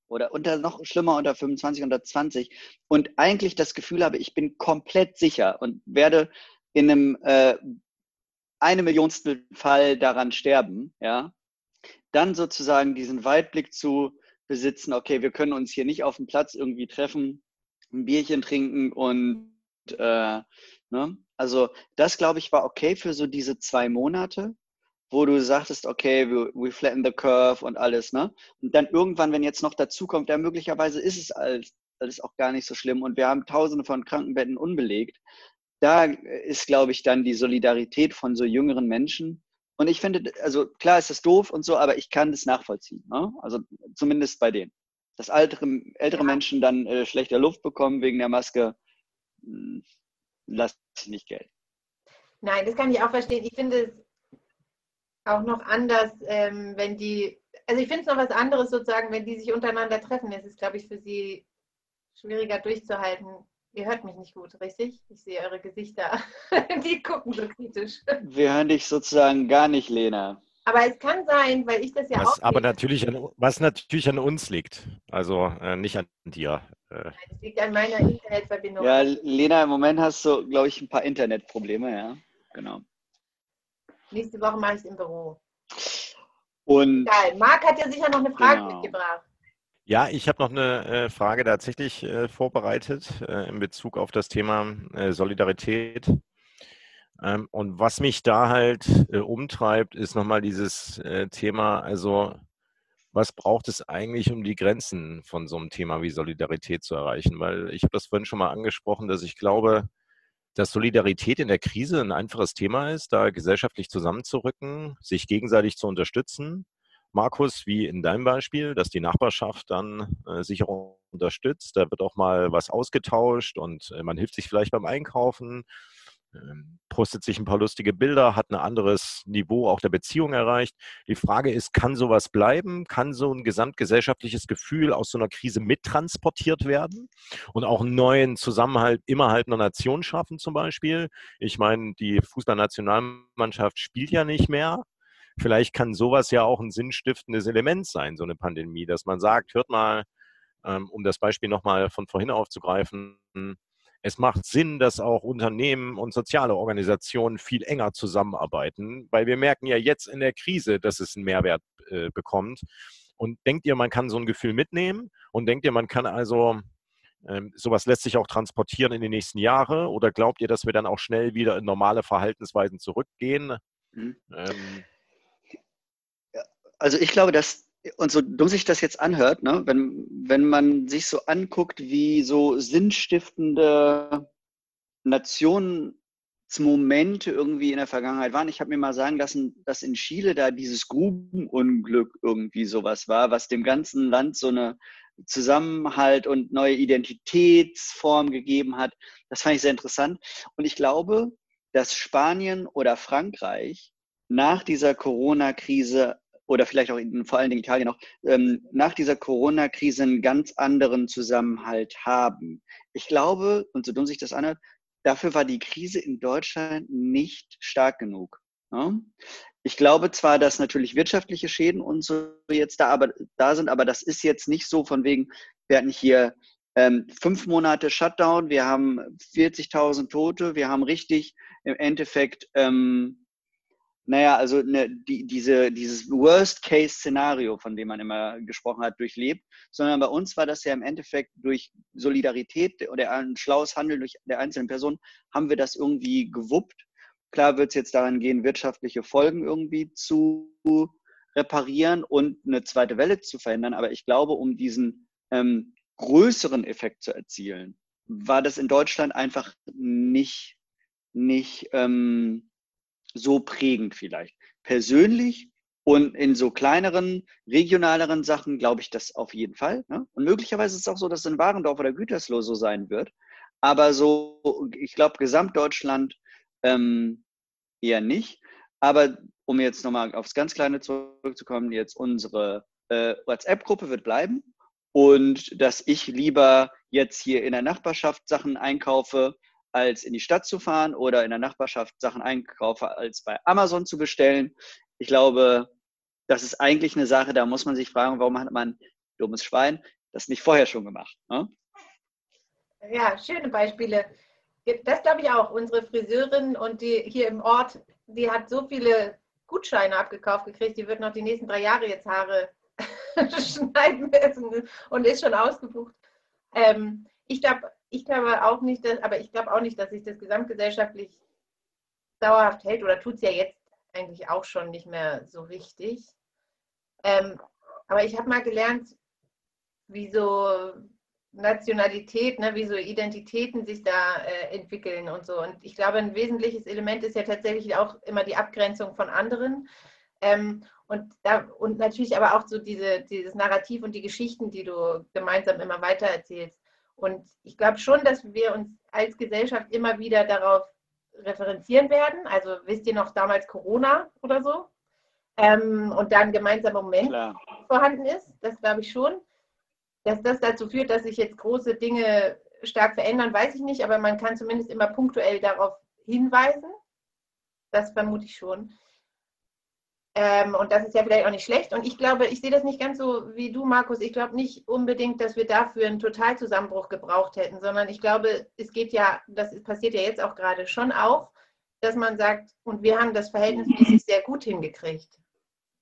oder unter noch schlimmer unter 25, unter 20 und eigentlich das Gefühl habe, ich bin komplett sicher und werde in einem äh, eine Millionstel Fall daran sterben, ja, dann sozusagen diesen Weitblick zu besitzen, okay, wir können uns hier nicht auf dem Platz irgendwie treffen, ein Bierchen trinken und äh, ne? also das glaube ich war okay für so diese zwei Monate wo du sagtest, okay, we, we flatten the curve und alles, ne? Und dann irgendwann, wenn jetzt noch dazu kommt, ja, möglicherweise ist es alles, alles auch gar nicht so schlimm und wir haben tausende von Krankenbetten unbelegt. Da ist, glaube ich, dann die Solidarität von so jüngeren Menschen. Und ich finde, also klar ist das doof und so, aber ich kann das nachvollziehen. Ne? Also zumindest bei denen. Dass ältere, ältere Menschen dann äh, schlechter Luft bekommen wegen der Maske, hm, lass ich nicht gelten. Nein, das kann ich auch verstehen. Ich finde es auch noch anders, ähm, wenn die, also ich finde es noch was anderes sozusagen, wenn die sich untereinander treffen. Es ist, glaube ich, für sie schwieriger durchzuhalten. Ihr hört mich nicht gut, richtig? Ich sehe eure Gesichter. die gucken so kritisch. Wir hören dich sozusagen gar nicht, Lena. Aber es kann sein, weil ich das ja was, auch. Aber natürlich an, was natürlich an uns liegt. Also äh, nicht an dir. Äh. Es liegt an meiner Internetverbindung. Ja, Lena, im Moment hast du, glaube ich, ein paar Internetprobleme, ja. Genau. Nächste Woche mache ich es im Büro. Und Geil. Marc hat ja sicher noch eine Frage genau. mitgebracht. Ja, ich habe noch eine äh, Frage tatsächlich äh, vorbereitet äh, in Bezug auf das Thema äh, Solidarität. Ähm, und was mich da halt äh, umtreibt, ist nochmal dieses äh, Thema, also was braucht es eigentlich, um die Grenzen von so einem Thema wie Solidarität zu erreichen? Weil ich habe das vorhin schon mal angesprochen, dass ich glaube, dass Solidarität in der Krise ein einfaches Thema ist, da gesellschaftlich zusammenzurücken, sich gegenseitig zu unterstützen Markus, wie in deinem Beispiel, dass die Nachbarschaft dann äh, sich auch unterstützt. Da wird auch mal was ausgetauscht und äh, man hilft sich vielleicht beim Einkaufen, postet sich ein paar lustige Bilder, hat ein anderes Niveau auch der Beziehung erreicht. Die Frage ist, kann sowas bleiben? Kann so ein gesamtgesellschaftliches Gefühl aus so einer Krise mittransportiert werden und auch einen neuen Zusammenhalt innerhalb einer Nation schaffen zum Beispiel? Ich meine, die Fußballnationalmannschaft spielt ja nicht mehr vielleicht kann sowas ja auch ein sinnstiftendes Element sein, so eine Pandemie, dass man sagt, hört mal, ähm, um das Beispiel nochmal von vorhin aufzugreifen, es macht Sinn, dass auch Unternehmen und soziale Organisationen viel enger zusammenarbeiten, weil wir merken ja jetzt in der Krise, dass es einen Mehrwert äh, bekommt. Und denkt ihr, man kann so ein Gefühl mitnehmen? Und denkt ihr, man kann also, ähm, sowas lässt sich auch transportieren in die nächsten Jahre? Oder glaubt ihr, dass wir dann auch schnell wieder in normale Verhaltensweisen zurückgehen? Mhm. Ähm, also ich glaube, dass, und so dumm sich das jetzt anhört, ne, wenn, wenn man sich so anguckt, wie so sinnstiftende Nationsmomente irgendwie in der Vergangenheit waren. Ich habe mir mal sagen lassen, dass in Chile da dieses Grubenunglück irgendwie sowas war, was dem ganzen Land so eine Zusammenhalt und neue Identitätsform gegeben hat. Das fand ich sehr interessant. Und ich glaube, dass Spanien oder Frankreich nach dieser Corona-Krise oder vielleicht auch in, vor allen Dingen Italien auch, ähm, nach dieser Corona-Krise einen ganz anderen Zusammenhalt haben. Ich glaube, und so dumm sich das anhört, dafür war die Krise in Deutschland nicht stark genug. Ne? Ich glaube zwar, dass natürlich wirtschaftliche Schäden und so jetzt da, aber, da sind, aber das ist jetzt nicht so von wegen, wir hatten hier ähm, fünf Monate Shutdown, wir haben 40.000 Tote, wir haben richtig im Endeffekt ähm, naja, also ne, die, diese, dieses Worst-Case-Szenario, von dem man immer gesprochen hat, durchlebt, sondern bei uns war das ja im Endeffekt durch Solidarität oder ein schlaues Handeln durch der einzelnen Person, haben wir das irgendwie gewuppt. Klar wird es jetzt daran gehen, wirtschaftliche Folgen irgendwie zu reparieren und eine zweite Welle zu verhindern, aber ich glaube, um diesen ähm, größeren Effekt zu erzielen, war das in Deutschland einfach nicht, nicht ähm, so prägend vielleicht. Persönlich und in so kleineren, regionaleren Sachen glaube ich das auf jeden Fall. Ne? Und möglicherweise ist es auch so, dass in Warendorf oder Gütersloh so sein wird. Aber so, ich glaube, Gesamtdeutschland ähm, eher nicht. Aber um jetzt nochmal aufs ganz Kleine zurückzukommen, jetzt unsere äh, WhatsApp-Gruppe wird bleiben. Und dass ich lieber jetzt hier in der Nachbarschaft Sachen einkaufe, als in die Stadt zu fahren oder in der Nachbarschaft Sachen einkaufe, als bei Amazon zu bestellen. Ich glaube, das ist eigentlich eine Sache, da muss man sich fragen, warum hat man, dummes Schwein, das nicht vorher schon gemacht? Ne? Ja, schöne Beispiele. Das glaube ich auch. Unsere Friseurin und die hier im Ort, die hat so viele Gutscheine abgekauft gekriegt, die wird noch die nächsten drei Jahre jetzt Haare schneiden müssen und ist schon ausgebucht. Ähm, ich glaube, ich glaube auch nicht, dass, aber ich glaube auch nicht, dass sich das gesamtgesellschaftlich dauerhaft hält oder tut es ja jetzt eigentlich auch schon nicht mehr so richtig. Ähm, aber ich habe mal gelernt, wie so Nationalität, ne, wie so Identitäten sich da äh, entwickeln und so. Und ich glaube, ein wesentliches Element ist ja tatsächlich auch immer die Abgrenzung von anderen. Ähm, und, da, und natürlich aber auch so diese, dieses Narrativ und die Geschichten, die du gemeinsam immer weiter erzählst. Und ich glaube schon, dass wir uns als Gesellschaft immer wieder darauf referenzieren werden. Also wisst ihr noch damals Corona oder so? Ähm, und dann gemeinsamer Moment Klar. vorhanden ist. Das glaube ich schon. Dass das dazu führt, dass sich jetzt große Dinge stark verändern, weiß ich nicht, aber man kann zumindest immer punktuell darauf hinweisen. Das vermute ich schon. Ähm, und das ist ja vielleicht auch nicht schlecht. Und ich glaube, ich sehe das nicht ganz so wie du, Markus. Ich glaube nicht unbedingt, dass wir dafür einen Totalzusammenbruch gebraucht hätten, sondern ich glaube, es geht ja, das passiert ja jetzt auch gerade schon auch, dass man sagt, und wir haben das verhältnismäßig sehr gut hingekriegt,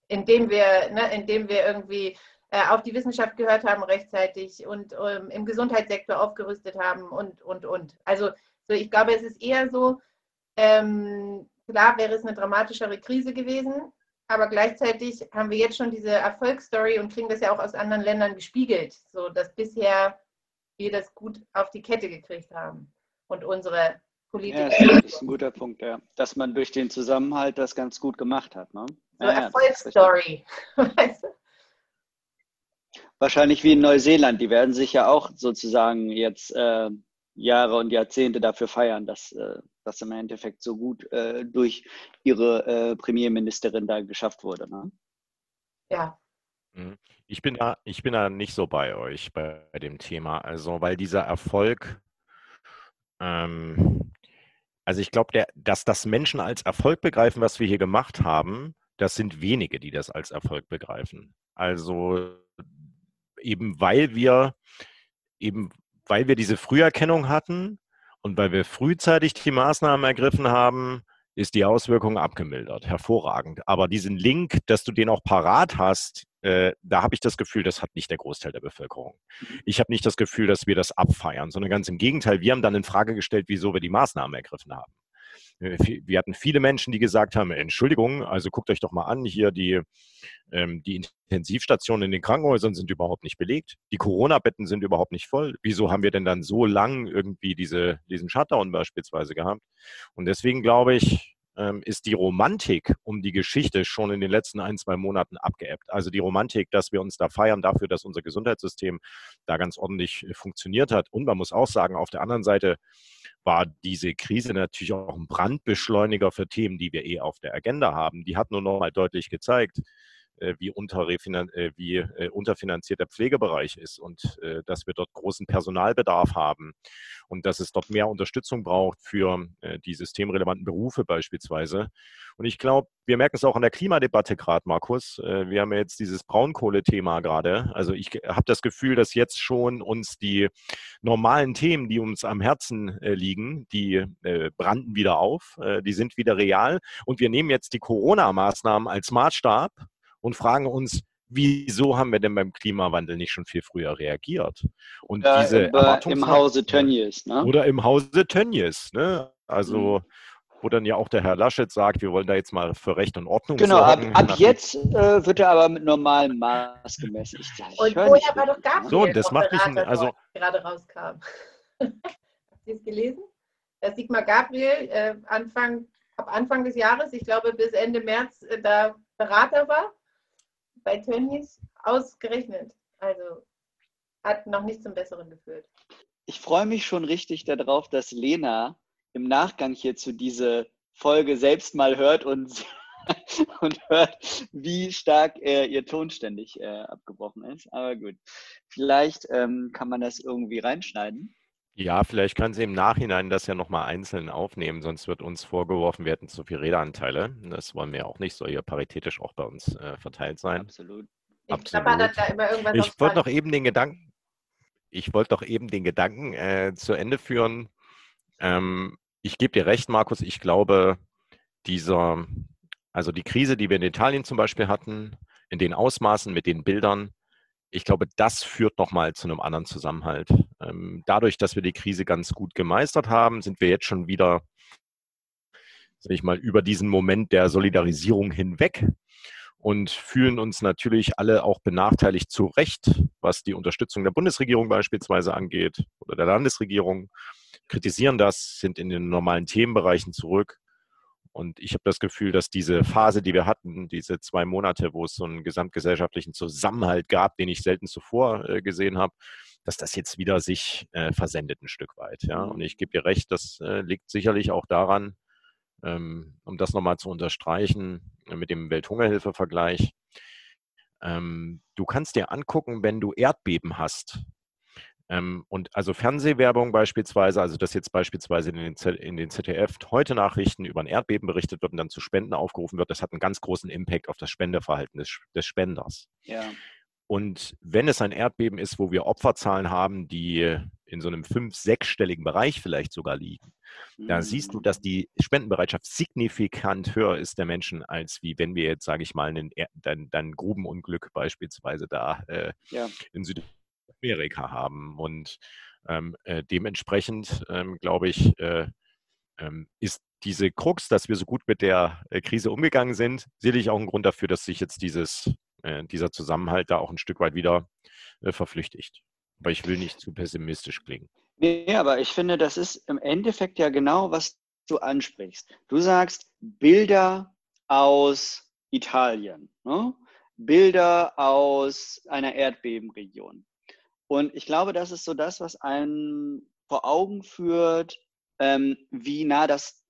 indem wir, ne, indem wir irgendwie äh, auf die Wissenschaft gehört haben rechtzeitig und ähm, im Gesundheitssektor aufgerüstet haben und, und, und. Also so, ich glaube, es ist eher so, ähm, klar wäre es eine dramatischere Krise gewesen, aber gleichzeitig haben wir jetzt schon diese Erfolgsstory und kriegen das ja auch aus anderen Ländern gespiegelt, so dass bisher wir das gut auf die Kette gekriegt haben und unsere Politiker. Ja, das ist ein guter Punkt, ja. Dass man durch den Zusammenhalt das ganz gut gemacht hat. Ne? So ja, Erfolgsstory. weißt du? Wahrscheinlich wie in Neuseeland. Die werden sich ja auch sozusagen jetzt äh, Jahre und Jahrzehnte dafür feiern, dass äh, das im Endeffekt so gut äh, durch ihre äh, Premierministerin da geschafft wurde. Ne? Ja. Mhm. Ich bin, da, ich bin da nicht so bei euch bei, bei dem Thema. Also, weil dieser Erfolg, ähm, also ich glaube, dass das Menschen als Erfolg begreifen, was wir hier gemacht haben, das sind wenige, die das als Erfolg begreifen. Also eben weil wir eben weil wir diese Früherkennung hatten und weil wir frühzeitig die Maßnahmen ergriffen haben, ist die Auswirkung abgemildert. Hervorragend. Aber diesen Link, dass du den auch parat hast, äh, da habe ich das Gefühl, das hat nicht der Großteil der Bevölkerung. Ich habe nicht das Gefühl, dass wir das abfeiern, sondern ganz im Gegenteil. Wir haben dann in Frage gestellt, wieso wir die Maßnahmen ergriffen haben. Äh, wir hatten viele Menschen, die gesagt haben, Entschuldigung, also guckt euch doch mal an, hier die, ähm, die Intensivstationen in den Krankenhäusern sind überhaupt nicht belegt, die Corona-Betten sind überhaupt nicht voll. Wieso haben wir denn dann so lang irgendwie diese, diesen Shutdown beispielsweise gehabt? Und deswegen glaube ich, ähm, ist die Romantik um die Geschichte schon in den letzten ein, zwei Monaten abgeebbt. Also die Romantik, dass wir uns da feiern dafür, dass unser Gesundheitssystem da ganz ordentlich äh, funktioniert hat. Und man muss auch sagen, auf der anderen Seite war diese Krise natürlich auch ein Brandbeschleuniger für Themen, die wir eh auf der Agenda haben. Die hat nur noch mal deutlich gezeigt, wie, äh, wie äh, unterfinanziert der Pflegebereich ist und dass wir dort großen Personalbedarf haben und dass es dort mehr Unterstützung braucht für die systemrelevanten Berufe beispielsweise. Und ich glaube, wir merken es auch in der Klimadebatte gerade, Markus. Wir haben ja jetzt dieses Braunkohlethema gerade. Also ich habe das Gefühl, dass jetzt schon uns die normalen Themen, die uns am Herzen liegen, die brannten wieder auf, die sind wieder real. Und wir nehmen jetzt die Corona-Maßnahmen als Maßstab und fragen uns, wieso haben wir denn beim Klimawandel nicht schon viel früher reagiert? Und ja, diese im, im Hause Tönnies, ne? Oder im Hause Tönnies, ne? Also mhm. wo dann ja auch der Herr Laschet sagt, wir wollen da jetzt mal für Recht und Ordnung genau, sorgen. Genau, ab, ab jetzt äh, wird er aber mit normalem Maß gemessen. Ich, ich und vorher war doch Gabriel so, das macht mich ein, also gerade rauskam. Habt ihr es gelesen? Dass Sigmar Gabriel äh, Anfang, ab Anfang des Jahres, ich glaube bis Ende März, äh, da Berater war bei Tönnies ausgerechnet. Also hat noch nicht zum Besseren geführt. Ich freue mich schon richtig darauf, dass Lena im Nachgang hierzu diese Folge selbst mal hört und, und hört, wie stark äh, ihr Ton ständig äh, abgebrochen ist. Aber gut, vielleicht ähm, kann man das irgendwie reinschneiden. Ja, vielleicht kann sie im Nachhinein das ja nochmal einzeln aufnehmen, sonst wird uns vorgeworfen, wir hätten zu viele Redeanteile. Das wollen wir ja auch nicht, soll ja paritätisch auch bei uns äh, verteilt sein. Absolut. Ich Absolut. Irgendwas ich wollte doch eben den Gedanken, ich wollte doch eben den Gedanken äh, zu Ende führen. Ähm, ich gebe dir recht, Markus, ich glaube, dieser, also die Krise, die wir in Italien zum Beispiel hatten, in den Ausmaßen mit den Bildern, ich glaube, das führt nochmal zu einem anderen Zusammenhalt. Ähm, dadurch, dass wir die Krise ganz gut gemeistert haben, sind wir jetzt schon wieder, sag ich mal, über diesen Moment der Solidarisierung hinweg und fühlen uns natürlich alle auch benachteiligt zu Recht, was die Unterstützung der Bundesregierung beispielsweise angeht oder der Landesregierung, kritisieren das, sind in den normalen Themenbereichen zurück und ich habe das Gefühl, dass diese Phase, die wir hatten, diese zwei Monate, wo es so einen gesamtgesellschaftlichen Zusammenhalt gab, den ich selten zuvor äh, gesehen habe, dass das jetzt wieder sich äh, versendet ein Stück weit. Ja? Und ich gebe dir recht, das äh, liegt sicherlich auch daran, ähm, um das nochmal zu unterstreichen, äh, mit dem Welthungerhilfe-Vergleich. Ähm, du kannst dir angucken, wenn du Erdbeben hast, ähm, und also Fernsehwerbung beispielsweise, also dass jetzt beispielsweise in den, Z in den ZDF heute Nachrichten über ein Erdbeben berichtet wird und dann zu Spenden aufgerufen wird, das hat einen ganz großen Impact auf das Spendeverhalten des, des Spenders. Ja. Und wenn es ein Erdbeben ist, wo wir Opferzahlen haben, die in so einem fünf-, sechsstelligen Bereich vielleicht sogar liegen, da siehst du, dass die Spendenbereitschaft signifikant höher ist der Menschen, als wie wenn wir jetzt, sage ich mal, dein Grubenunglück beispielsweise da äh, ja. in Südamerika haben. Und ähm, äh, dementsprechend, ähm, glaube ich, äh, ähm, ist diese Krux, dass wir so gut mit der äh, Krise umgegangen sind, sicherlich auch ein Grund dafür, dass sich jetzt dieses, äh, dieser Zusammenhalt da auch ein Stück weit wieder äh, verflüchtigt. Aber ich will nicht zu pessimistisch klingen. Nee, aber ich finde, das ist im Endeffekt ja genau, was du ansprichst. Du sagst Bilder aus Italien, ne? Bilder aus einer Erdbebenregion. Und ich glaube, das ist so das, was einen vor Augen führt, ähm, wie nah das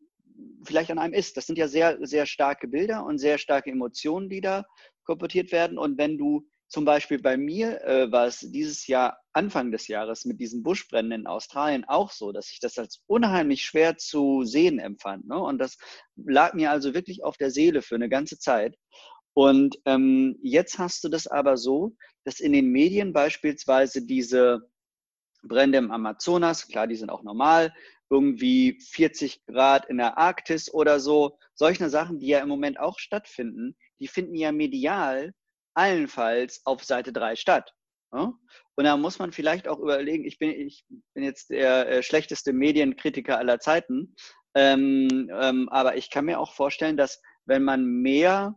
vielleicht an einem ist. Das sind ja sehr, sehr starke Bilder und sehr starke Emotionen, die da komportiert werden. Und wenn du zum Beispiel bei mir äh, war es dieses Jahr, Anfang des Jahres mit diesen Buschbränden in Australien auch so, dass ich das als unheimlich schwer zu sehen empfand. Ne? Und das lag mir also wirklich auf der Seele für eine ganze Zeit. Und ähm, jetzt hast du das aber so, dass in den Medien beispielsweise diese Brände im Amazonas, klar, die sind auch normal, irgendwie 40 Grad in der Arktis oder so, solche Sachen, die ja im Moment auch stattfinden, die finden ja medial allenfalls auf Seite 3 statt. Ja? Und da muss man vielleicht auch überlegen, ich bin, ich bin jetzt der äh, schlechteste Medienkritiker aller Zeiten, ähm, ähm, aber ich kann mir auch vorstellen, dass wenn man mehr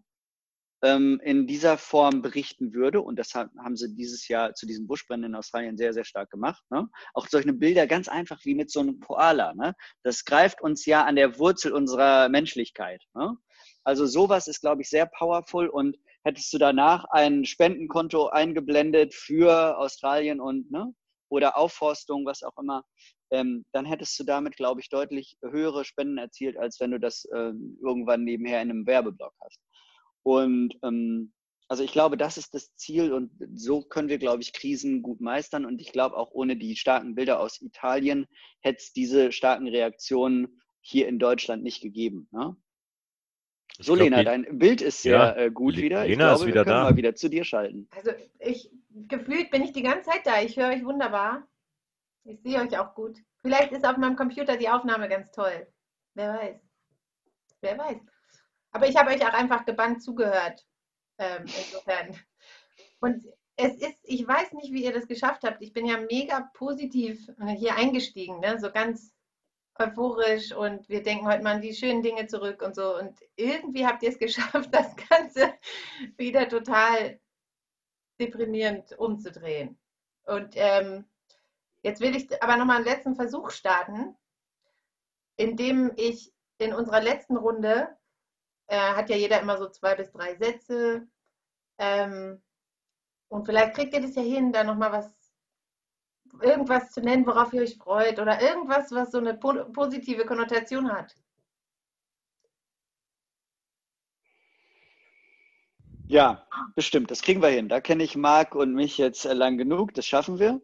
ähm, in dieser Form berichten würde, und das haben sie dieses Jahr zu diesen Buschbränden in Australien sehr, sehr stark gemacht, ne? auch solche Bilder ganz einfach wie mit so einem Koala, ne? das greift uns ja an der Wurzel unserer Menschlichkeit. Ne? Also sowas ist, glaube ich, sehr powerful und hättest du danach ein Spendenkonto eingeblendet für Australien und ne, oder Aufforstung, was auch immer, ähm, dann hättest du damit, glaube ich, deutlich höhere Spenden erzielt, als wenn du das ähm, irgendwann nebenher in einem Werbeblock hast. Und ähm, also ich glaube, das ist das Ziel und so können wir, glaube ich, Krisen gut meistern. Und ich glaube, auch ohne die starken Bilder aus Italien hätte es diese starken Reaktionen hier in Deutschland nicht gegeben. Ne? So, glaub, Lena, dein Bild ist sehr ja, äh, gut wieder. Lena ich glaube, ist wieder wir können da. mal wieder zu dir schalten. Also ich gefühlt bin ich die ganze Zeit da. Ich höre euch wunderbar. Ich sehe euch auch gut. Vielleicht ist auf meinem Computer die Aufnahme ganz toll. Wer weiß. Wer weiß. Aber ich habe euch auch einfach gebannt zugehört. Ähm, insofern. Und es ist, ich weiß nicht, wie ihr das geschafft habt. Ich bin ja mega positiv äh, hier eingestiegen, ne? so ganz euphorisch und wir denken heute mal an die schönen Dinge zurück und so. Und irgendwie habt ihr es geschafft, das Ganze wieder total deprimierend umzudrehen. Und ähm, jetzt will ich aber nochmal einen letzten Versuch starten, indem ich in unserer letzten Runde, äh, hat ja jeder immer so zwei bis drei Sätze, ähm, und vielleicht kriegt ihr das ja hin, da nochmal was irgendwas zu nennen, worauf ihr euch freut oder irgendwas, was so eine positive Konnotation hat? Ja, bestimmt. Das kriegen wir hin. Da kenne ich Marc und mich jetzt lang genug. Das schaffen wir.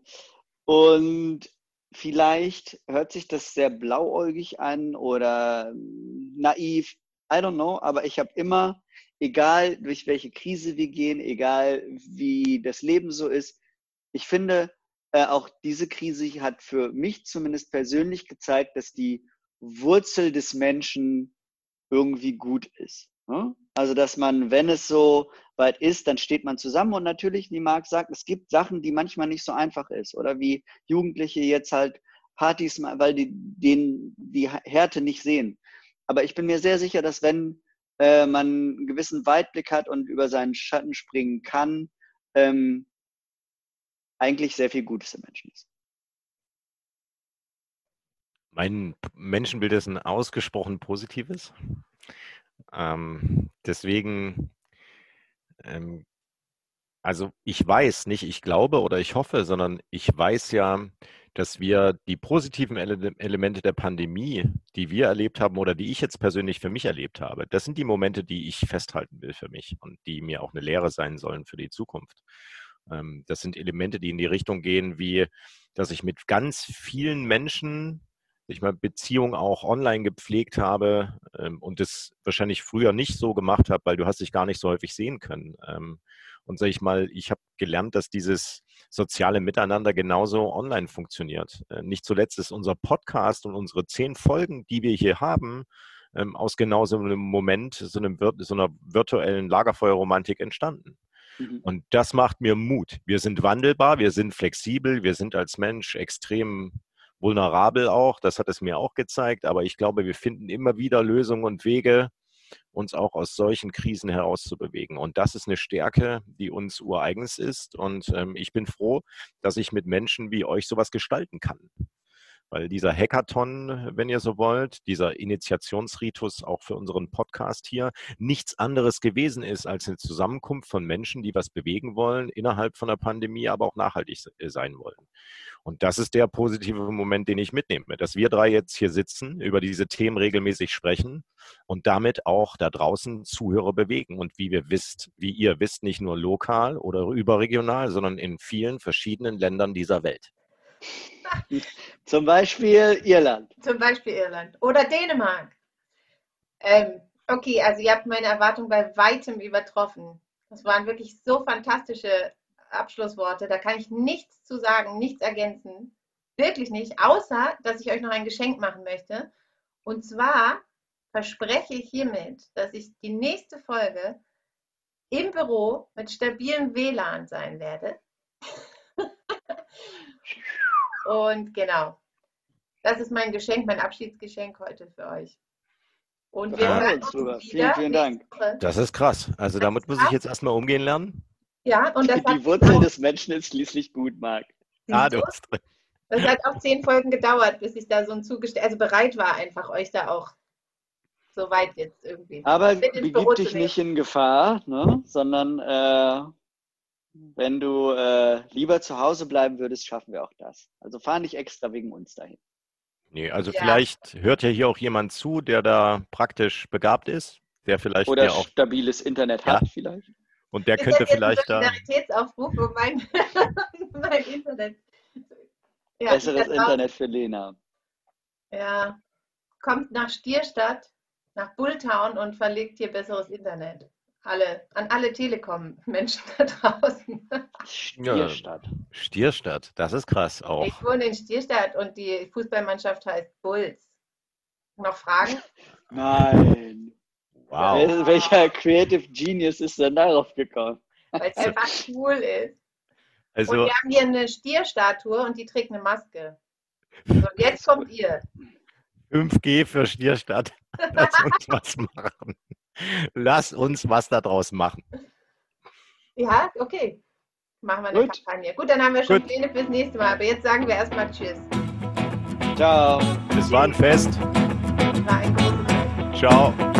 Und vielleicht hört sich das sehr blauäugig an oder naiv. I don't know. Aber ich habe immer, egal durch welche Krise wir gehen, egal wie das Leben so ist, ich finde, äh, auch diese Krise hat für mich zumindest persönlich gezeigt, dass die Wurzel des Menschen irgendwie gut ist. Ne? Also, dass man, wenn es so weit ist, dann steht man zusammen und natürlich, wie Marc sagt, es gibt Sachen, die manchmal nicht so einfach ist oder wie Jugendliche jetzt halt Partys, weil die den, die Härte nicht sehen. Aber ich bin mir sehr sicher, dass wenn äh, man einen gewissen Weitblick hat und über seinen Schatten springen kann, ähm, eigentlich sehr viel Gutes im Menschen ist. Mein Menschenbild ist ein ausgesprochen positives. Ähm, deswegen, ähm, also ich weiß nicht, ich glaube oder ich hoffe, sondern ich weiß ja, dass wir die positiven Ele Elemente der Pandemie, die wir erlebt haben oder die ich jetzt persönlich für mich erlebt habe, das sind die Momente, die ich festhalten will für mich und die mir auch eine Lehre sein sollen für die Zukunft. Ähm, das sind Elemente, die in die Richtung gehen, wie dass ich mit ganz vielen Menschen ich mal Beziehungen auch online gepflegt habe ähm, und das wahrscheinlich früher nicht so gemacht habe, weil du hast dich gar nicht so häufig sehen können. Ähm, Und sag ich mal, ich habe gelernt, dass dieses soziale Miteinander genauso online funktioniert. Äh, nicht zuletzt ist unser Podcast und unsere zehn Folgen, die wir hier haben, ähm, aus genau so einem Moment, so, einem, so einer virtuellen Lagerfeuerromantik entstanden. Mhm. Und das macht mir Mut. Wir sind wandelbar, wir sind flexibel, wir sind als Mensch extrem vulnerabel auch. Das hat es mir auch gezeigt. Aber ich glaube, wir finden immer wieder Lösungen und Wege, uns auch aus solchen Krisen herauszubewegen. Und das ist eine Stärke, die uns ureigens ist. Und ähm, ich bin froh, dass ich mit Menschen wie euch sowas gestalten kann. Weil dieser Hackathon, wenn ihr so wollt, dieser Initiationsritus auch für unseren Podcast hier, nichts anderes gewesen ist als eine Zusammenkunft von Menschen, die was bewegen wollen, innerhalb von der Pandemie, aber auch nachhaltig äh, sein wollen. Und das ist der positive Moment, den ich mitnehme, dass wir drei jetzt hier sitzen, über diese Themen regelmäßig sprechen und damit auch da draußen Zuhörer bewegen. Und wie wir wisst, wie ihr wisst, nicht nur lokal oder überregional, sondern in vielen verschiedenen Ländern dieser Welt. Zum Beispiel Irland. Zum Beispiel Irland. Oder Dänemark. Ähm, okay, also ihr habt meine Erwartung bei weitem übertroffen. Das waren wirklich so fantastische Abschlussworte. Da kann ich nichts zu sagen, nichts ergänzen. Wirklich nicht, außer dass ich euch noch ein Geschenk machen möchte. Und zwar verspreche ich hiermit, dass ich die nächste Folge im Büro mit stabilem WLAN sein werde. Und genau, das ist mein Geschenk, mein Abschiedsgeschenk heute für euch. Und wir hören uns wieder. Vielen, vielen Dank. Das ist krass. Also damit muss ich jetzt erstmal umgehen lernen. Ja, und das Die Wurzel des Menschen ist schließlich gut, Marc. Ah, du hast drin. Das hat auch zehn Folgen gedauert, bis ich da so ein zugestellt, also bereit war, einfach euch da auch so weit jetzt irgendwie. Aber begib dich nicht in Gefahr, ne? sondern äh, wenn du äh, lieber zu Hause bleiben würdest, schaffen wir auch das. Also fahr nicht extra wegen uns dahin. Nee, also ja. vielleicht hört ja hier auch jemand zu, der da praktisch begabt ist, der vielleicht oder auch stabiles Internet ja. hat vielleicht. Und der ist könnte vielleicht da. Solidaritätsaufruf für mein, mein Internet. Ja, Besseres Internet für Lena. Ja, kommt nach Stierstadt, nach Bulltown und verlegt hier besseres Internet alle, an alle Telekom-Menschen da draußen. Stierstadt. Ja, Stierstadt, das ist krass auch. Ich wohne in Stierstadt und die Fußballmannschaft heißt Bulls. Noch Fragen? Nein. Wow. Welcher Creative Genius ist denn darauf gekommen? Weil es einfach cool ist. Also, und wir haben hier eine Stierstatue und die trägt eine Maske. So, jetzt kommt ihr. 5G für Stierstadt. Lass uns was machen. Lass uns was daraus machen. Ja, okay. Machen wir eine Gut. Kampagne. Gut, dann haben wir schon Gut. Pläne fürs nächste Mal. Aber jetzt sagen wir erstmal Tschüss. Ciao. Es war ein Fest. War ein großes Ciao.